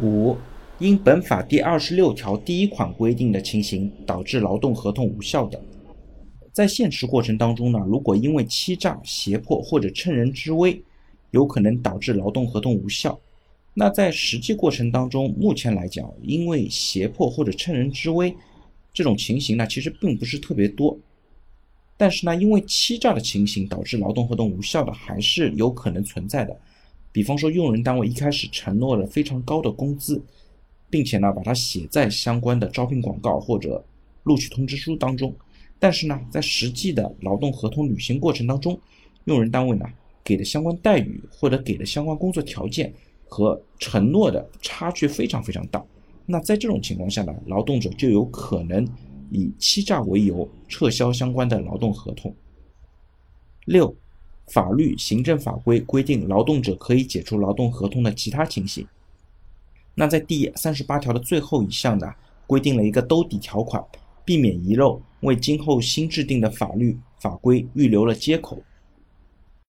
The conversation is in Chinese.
五、因本法第二十六条第一款规定的情形导致劳动合同无效的，在现实过程当中呢，如果因为欺诈、胁迫或者趁人之危，有可能导致劳动合同无效。那在实际过程当中，目前来讲，因为胁迫或者趁人之危这种情形呢，其实并不是特别多。但是呢，因为欺诈的情形导致劳动合同无效的，还是有可能存在的。比方说，用人单位一开始承诺了非常高的工资，并且呢，把它写在相关的招聘广告或者录取通知书当中。但是呢，在实际的劳动合同履行过程当中，用人单位呢给的相关待遇或者给的相关工作条件。和承诺的差距非常非常大，那在这种情况下呢，劳动者就有可能以欺诈为由撤销相关的劳动合同。六、法律、行政法规规定劳动者可以解除劳动合同的其他情形。那在第三十八条的最后一项呢，规定了一个兜底条款，避免遗漏，为今后新制定的法律法规预留了接口。